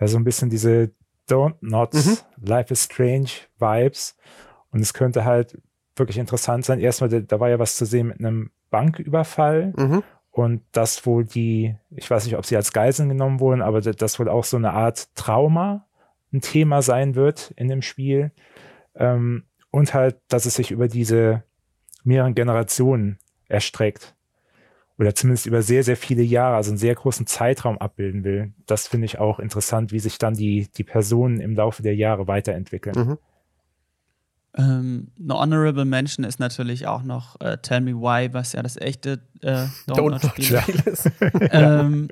ja, so ein bisschen diese Don't Not, mhm. Life is Strange Vibes. Und es könnte halt wirklich interessant sein. Erstmal, da war ja was zu sehen mit einem Banküberfall. Mhm. Und das wohl die, ich weiß nicht, ob sie als Geiseln genommen wurden, aber das wohl auch so eine Art Trauma ein Thema sein wird in dem Spiel. Ähm, und halt, dass es sich über diese mehreren Generationen erstreckt. Oder zumindest über sehr, sehr viele Jahre, also einen sehr großen Zeitraum abbilden will. Das finde ich auch interessant, wie sich dann die, die Personen im Laufe der Jahre weiterentwickeln. Mhm. Ähm, eine Honorable Mention ist natürlich auch noch äh, Tell Me Why, was ja das echte äh, Donut-Spiel ist. ähm,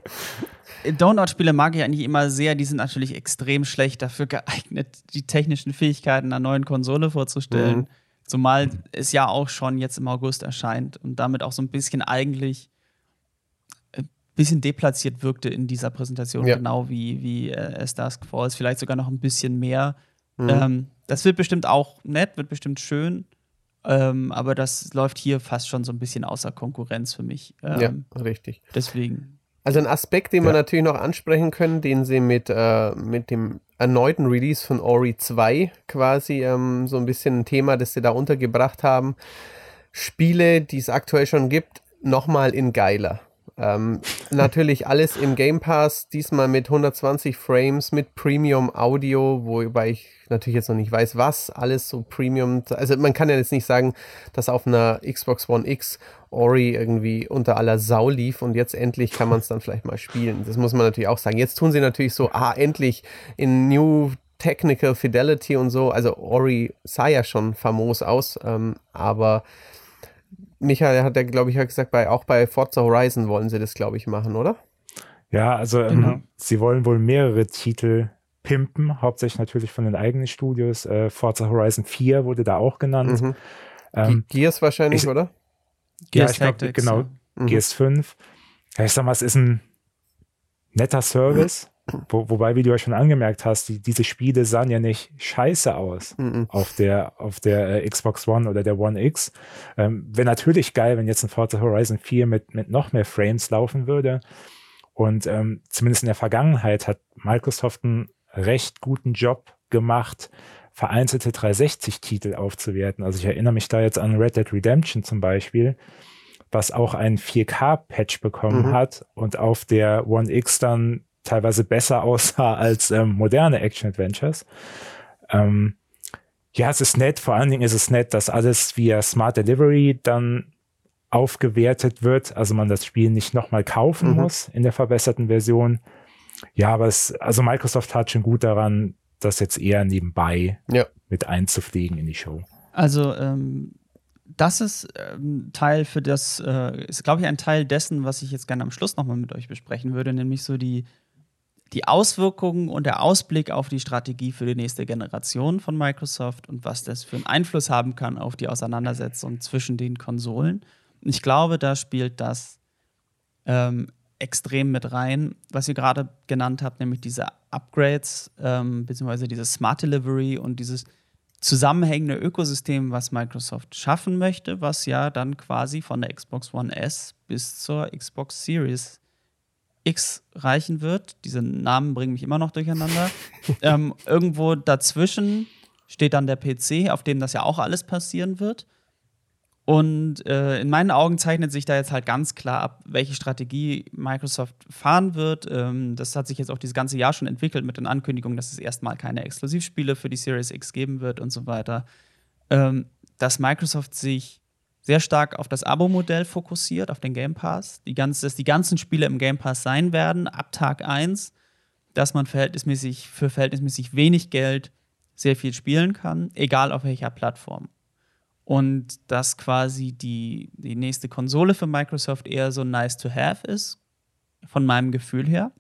Donut-Spiele mag ich eigentlich immer sehr. Die sind natürlich extrem schlecht dafür geeignet, die technischen Fähigkeiten einer neuen Konsole vorzustellen. Mhm. Zumal es ja auch schon jetzt im August erscheint und damit auch so ein bisschen eigentlich ein äh, bisschen deplatziert wirkte in dieser Präsentation, ja. genau wie, wie äh, As Dusk Falls. Vielleicht sogar noch ein bisschen mehr. Mhm. Ähm, das wird bestimmt auch nett, wird bestimmt schön. Ähm, aber das läuft hier fast schon so ein bisschen außer Konkurrenz für mich. Ähm, ja, richtig. Deswegen. Also ein Aspekt, den ja. wir natürlich noch ansprechen können, den sie mit, äh, mit dem erneuten Release von Ori 2 quasi ähm, so ein bisschen ein Thema, das sie da untergebracht haben. Spiele, die es aktuell schon gibt, nochmal in geiler. Ähm, natürlich alles im Game Pass, diesmal mit 120 Frames, mit Premium Audio, wobei ich natürlich jetzt noch nicht weiß, was alles so Premium. Also man kann ja jetzt nicht sagen, dass auf einer Xbox One X Ori irgendwie unter aller Sau lief und jetzt endlich kann man es dann vielleicht mal spielen. Das muss man natürlich auch sagen. Jetzt tun sie natürlich so, ah, endlich in New Technical Fidelity und so. Also Ori sah ja schon famos aus, ähm, aber Michael hat ja, glaube ich, gesagt, bei, auch bei Forza Horizon wollen sie das, glaube ich, machen, oder? Ja, also ähm, genau. sie wollen wohl mehrere Titel pimpen, hauptsächlich natürlich von den eigenen Studios. Äh, Forza Horizon 4 wurde da auch genannt. Mhm. Ähm, Gears wahrscheinlich, ich, oder? Gears ja, ich glaube, genau, ja. mhm. Gears 5. Ja, ich sag mal, es ist ein netter Service. Wo, wobei, wie du ja schon angemerkt hast, die, diese Spiele sahen ja nicht scheiße aus mhm. auf der, auf der äh, Xbox One oder der One X. Ähm, Wäre natürlich geil, wenn jetzt ein Forza Horizon 4 mit, mit noch mehr Frames laufen würde. Und ähm, zumindest in der Vergangenheit hat Microsoft einen recht guten Job gemacht, vereinzelte 360-Titel aufzuwerten. Also ich erinnere mich da jetzt an Red Dead Redemption zum Beispiel, was auch einen 4K-Patch bekommen mhm. hat und auf der One X dann teilweise besser aussah als ähm, moderne Action-Adventures. Ähm, ja, es ist nett, vor allen Dingen ist es nett, dass alles via Smart Delivery dann aufgewertet wird, also man das Spiel nicht nochmal kaufen mhm. muss in der verbesserten Version. Ja, aber es, also Microsoft hat schon gut daran, das jetzt eher nebenbei ja. mit einzufliegen in die Show. Also ähm, das ist ähm, Teil für das, äh, ist glaube ich ein Teil dessen, was ich jetzt gerne am Schluss nochmal mit euch besprechen würde, nämlich so die die Auswirkungen und der Ausblick auf die Strategie für die nächste Generation von Microsoft und was das für einen Einfluss haben kann auf die Auseinandersetzung zwischen den Konsolen. Ich glaube, da spielt das ähm, extrem mit rein, was ihr gerade genannt habt, nämlich diese Upgrades, ähm, beziehungsweise dieses Smart Delivery und dieses zusammenhängende Ökosystem, was Microsoft schaffen möchte, was ja dann quasi von der Xbox One S bis zur Xbox Series X reichen wird. Diese Namen bringen mich immer noch durcheinander. ähm, irgendwo dazwischen steht dann der PC, auf dem das ja auch alles passieren wird. Und äh, in meinen Augen zeichnet sich da jetzt halt ganz klar ab, welche Strategie Microsoft fahren wird. Ähm, das hat sich jetzt auch dieses ganze Jahr schon entwickelt mit den Ankündigungen, dass es erstmal keine Exklusivspiele für die Series X geben wird und so weiter. Ähm, dass Microsoft sich sehr stark auf das Abo-Modell fokussiert, auf den Game Pass. Die ganze, dass die ganzen Spiele im Game Pass sein werden, ab Tag 1, dass man verhältnismäßig, für verhältnismäßig wenig Geld sehr viel spielen kann, egal auf welcher Plattform. Und dass quasi die, die nächste Konsole für Microsoft eher so nice to have ist, von meinem Gefühl her.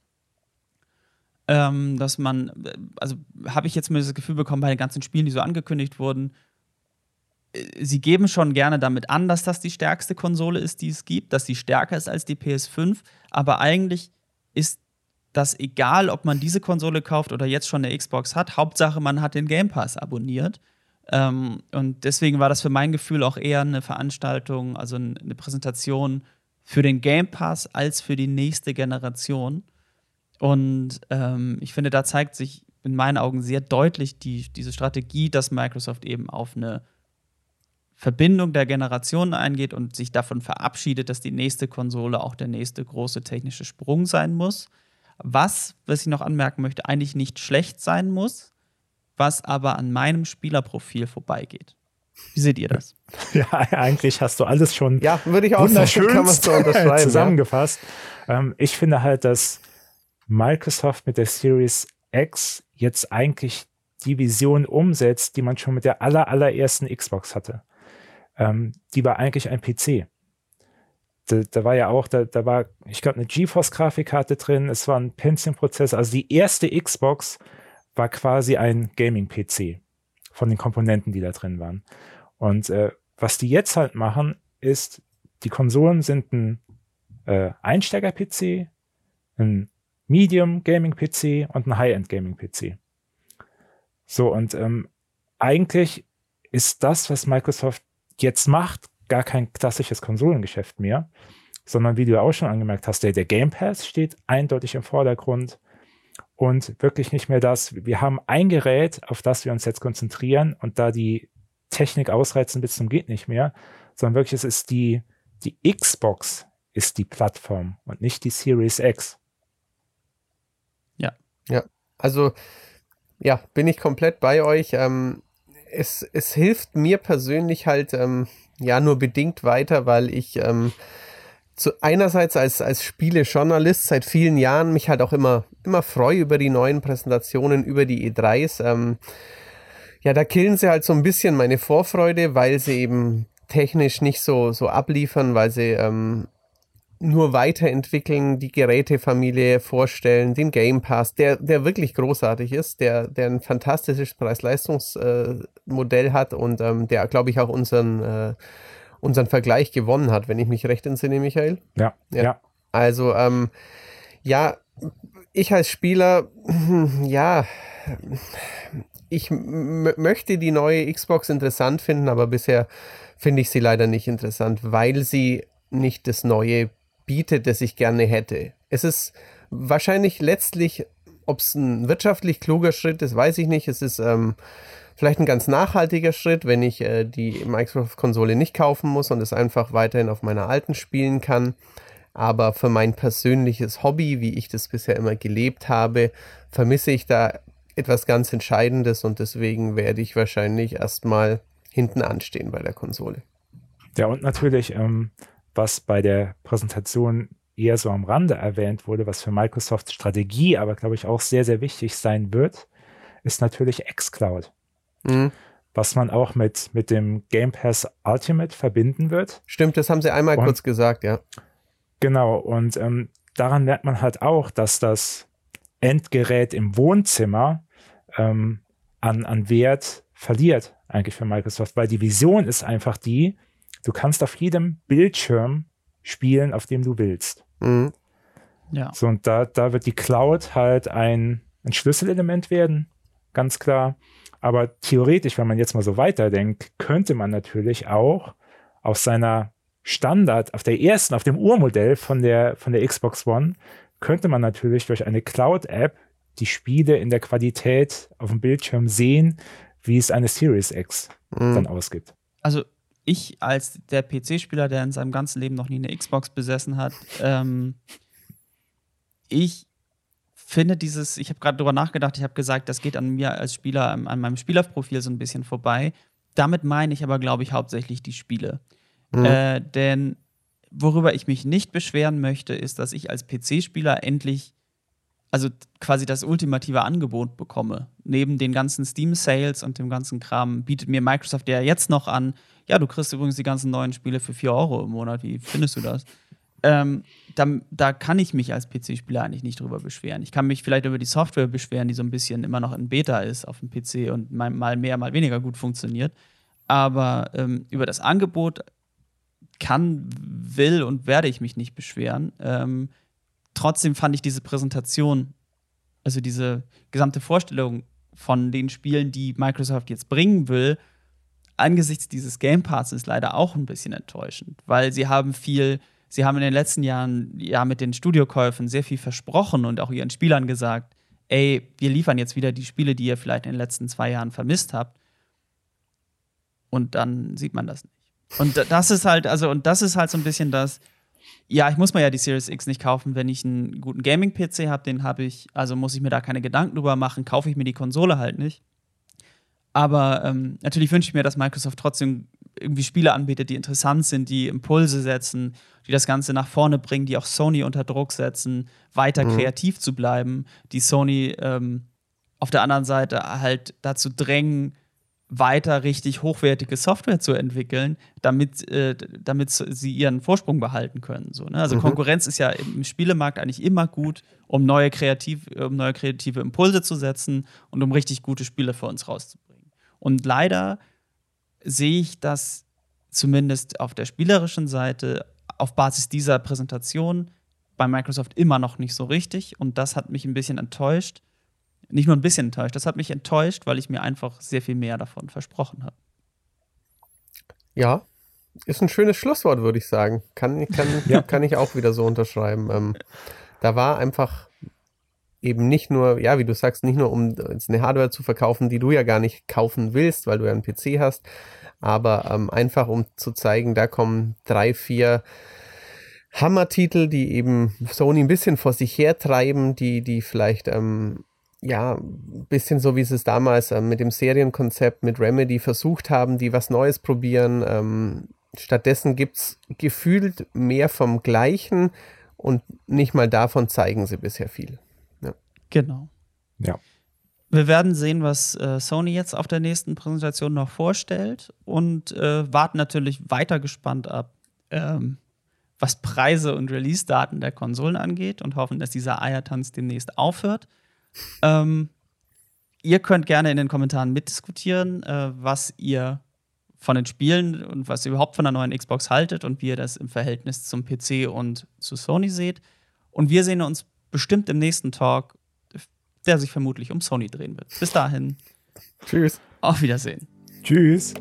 Ähm, dass man, also habe ich jetzt mir das Gefühl bekommen, bei den ganzen Spielen, die so angekündigt wurden, sie geben schon gerne damit an, dass das die stärkste Konsole ist, die es gibt, dass sie stärker ist als die PS5, aber eigentlich ist das egal, ob man diese Konsole kauft oder jetzt schon eine Xbox hat. Hauptsache, man hat den Game Pass abonniert. Ähm, und deswegen war das für mein Gefühl auch eher eine Veranstaltung, also eine Präsentation für den Game Pass als für die nächste Generation. Und ähm, ich finde, da zeigt sich in meinen Augen sehr deutlich die, diese Strategie, dass Microsoft eben auf eine Verbindung der Generationen eingeht und sich davon verabschiedet, dass die nächste Konsole auch der nächste große technische Sprung sein muss. Was, was ich noch anmerken möchte, eigentlich nicht schlecht sein muss, was aber an meinem Spielerprofil vorbeigeht. Wie seht ihr das? Ja, eigentlich hast du alles schon ja, würde ich auch wunderschön sagen, zusammengefasst. Ja. Ähm, ich finde halt, dass Microsoft mit der Series X jetzt eigentlich die Vision umsetzt, die man schon mit der aller, allerersten Xbox hatte ähm, die war eigentlich ein PC. Da, da war ja auch, da, da war, ich glaube, eine GeForce-Grafikkarte drin, es war ein Pentium-Prozessor. Also die erste Xbox war quasi ein Gaming-PC von den Komponenten, die da drin waren. Und äh, was die jetzt halt machen, ist, die Konsolen sind ein äh, Einsteiger-PC, ein Medium Gaming PC und ein High-End Gaming PC. So, und ähm, eigentlich ist das, was Microsoft jetzt macht, gar kein klassisches Konsolengeschäft mehr, sondern wie du auch schon angemerkt hast, der, der Game Pass steht eindeutig im Vordergrund und wirklich nicht mehr das, wir haben ein Gerät, auf das wir uns jetzt konzentrieren und da die Technik ausreizen bis zum geht nicht mehr, sondern wirklich es ist die, die Xbox ist die Plattform und nicht die Series X. Ja. Ja, also ja, bin ich komplett bei euch. Ähm, es, es hilft mir persönlich halt ähm, ja nur bedingt weiter, weil ich ähm, zu einerseits als, als Spielejournalist seit vielen Jahren mich halt auch immer, immer freue über die neuen Präsentationen, über die E3s. Ähm, ja, da killen sie halt so ein bisschen meine Vorfreude, weil sie eben technisch nicht so, so abliefern, weil sie ähm, nur weiterentwickeln, die Gerätefamilie vorstellen, den Game Pass, der, der wirklich großartig ist, der, der ein fantastisches Preis-Leistungs-Modell äh, hat und ähm, der, glaube ich, auch unseren, äh, unseren Vergleich gewonnen hat, wenn ich mich recht entsinne, Michael. Ja, ja. ja. Also, ähm, ja, ich als Spieler, ja, ich möchte die neue Xbox interessant finden, aber bisher finde ich sie leider nicht interessant, weil sie nicht das neue bietet, das ich gerne hätte. Es ist wahrscheinlich letztlich, ob es ein wirtschaftlich kluger Schritt ist, weiß ich nicht. Es ist ähm, vielleicht ein ganz nachhaltiger Schritt, wenn ich äh, die Microsoft-Konsole nicht kaufen muss und es einfach weiterhin auf meiner alten spielen kann. Aber für mein persönliches Hobby, wie ich das bisher immer gelebt habe, vermisse ich da etwas ganz Entscheidendes und deswegen werde ich wahrscheinlich erstmal hinten anstehen bei der Konsole. Ja, und natürlich, ähm, was bei der Präsentation eher so am Rande erwähnt wurde, was für Microsofts Strategie aber, glaube ich, auch sehr, sehr wichtig sein wird, ist natürlich xCloud. Mhm. Was man auch mit, mit dem Game Pass Ultimate verbinden wird. Stimmt, das haben sie einmal und, kurz gesagt, ja. Genau, und ähm, daran lernt man halt auch, dass das Endgerät im Wohnzimmer ähm, an, an Wert verliert, eigentlich für Microsoft, weil die Vision ist einfach die, Du kannst auf jedem Bildschirm spielen, auf dem du willst. Mhm. Ja. So, und da, da wird die Cloud halt ein, ein Schlüsselelement werden, ganz klar. Aber theoretisch, wenn man jetzt mal so weiterdenkt, könnte man natürlich auch auf seiner Standard, auf der ersten, auf dem Urmodell von der, von der Xbox One, könnte man natürlich durch eine Cloud-App die Spiele in der Qualität auf dem Bildschirm sehen, wie es eine Series X mhm. dann ausgibt. Also ich als der PC-Spieler, der in seinem ganzen Leben noch nie eine Xbox besessen hat, ähm, ich finde dieses, ich habe gerade darüber nachgedacht, ich habe gesagt, das geht an mir als Spieler, an, an meinem Spielerprofil so ein bisschen vorbei. Damit meine ich aber, glaube ich, hauptsächlich die Spiele. Mhm. Äh, denn worüber ich mich nicht beschweren möchte, ist, dass ich als PC-Spieler endlich also quasi das ultimative Angebot bekomme. Neben den ganzen Steam-Sales und dem ganzen Kram bietet mir Microsoft ja jetzt noch an, ja, du kriegst übrigens die ganzen neuen Spiele für 4 Euro im Monat. Wie findest du das? Ähm, da, da, kann ich mich als PC-Spieler eigentlich nicht drüber beschweren. Ich kann mich vielleicht über die Software beschweren, die so ein bisschen immer noch in Beta ist auf dem PC und mal, mehr, mal weniger gut funktioniert. Aber ähm, über das Angebot kann, will und werde ich mich nicht beschweren. Ähm, trotzdem fand ich diese Präsentation, also diese gesamte Vorstellung von den Spielen, die Microsoft jetzt bringen will, angesichts dieses Game Passes leider auch ein bisschen enttäuschend, weil sie haben viel, sie haben in den letzten Jahren ja mit den Studiokäufen sehr viel versprochen und auch ihren Spielern gesagt, ey, wir liefern jetzt wieder die Spiele, die ihr vielleicht in den letzten zwei Jahren vermisst habt. Und dann sieht man das nicht. Und das ist halt, also, und das ist halt so ein bisschen das, ja, ich muss mir ja die Series X nicht kaufen, wenn ich einen guten Gaming-PC habe, den habe ich, also muss ich mir da keine Gedanken drüber machen, kaufe ich mir die Konsole halt nicht. Aber ähm, natürlich wünsche ich mir, dass Microsoft trotzdem irgendwie Spiele anbietet, die interessant sind, die Impulse setzen, die das Ganze nach vorne bringen, die auch Sony unter Druck setzen, weiter mhm. kreativ zu bleiben, die Sony ähm, auf der anderen Seite halt dazu drängen, weiter richtig hochwertige Software zu entwickeln, damit, äh, damit sie ihren Vorsprung behalten können. So, ne? Also mhm. Konkurrenz ist ja im Spielemarkt eigentlich immer gut, um neue, kreativ, um neue kreative Impulse zu setzen und um richtig gute Spiele für uns rauszubringen. Und leider sehe ich das zumindest auf der spielerischen Seite auf Basis dieser Präsentation bei Microsoft immer noch nicht so richtig. Und das hat mich ein bisschen enttäuscht nicht nur ein bisschen enttäuscht. Das hat mich enttäuscht, weil ich mir einfach sehr viel mehr davon versprochen habe. Ja, ist ein schönes Schlusswort, würde ich sagen. Kann, kann, ja. kann ich auch wieder so unterschreiben. Ähm, da war einfach eben nicht nur, ja, wie du sagst, nicht nur um jetzt eine Hardware zu verkaufen, die du ja gar nicht kaufen willst, weil du ja einen PC hast, aber ähm, einfach um zu zeigen, da kommen drei, vier Hammer-Titel, die eben Sony ein bisschen vor sich hertreiben, die, die vielleicht ähm, ja, ein bisschen so wie sie es damals äh, mit dem Serienkonzept mit Remedy versucht haben, die was Neues probieren. Ähm, stattdessen gibt es gefühlt mehr vom Gleichen und nicht mal davon zeigen sie bisher viel. Genau. Ja. Wir werden sehen, was äh, Sony jetzt auf der nächsten Präsentation noch vorstellt und äh, warten natürlich weiter gespannt ab, ähm, was Preise und Release-Daten der Konsolen angeht und hoffen, dass dieser Eiertanz demnächst aufhört. Ähm, ihr könnt gerne in den Kommentaren mitdiskutieren, äh, was ihr von den Spielen und was ihr überhaupt von der neuen Xbox haltet und wie ihr das im Verhältnis zum PC und zu Sony seht. Und wir sehen uns bestimmt im nächsten Talk, der sich vermutlich um Sony drehen wird. Bis dahin. Tschüss. Auf Wiedersehen. Tschüss.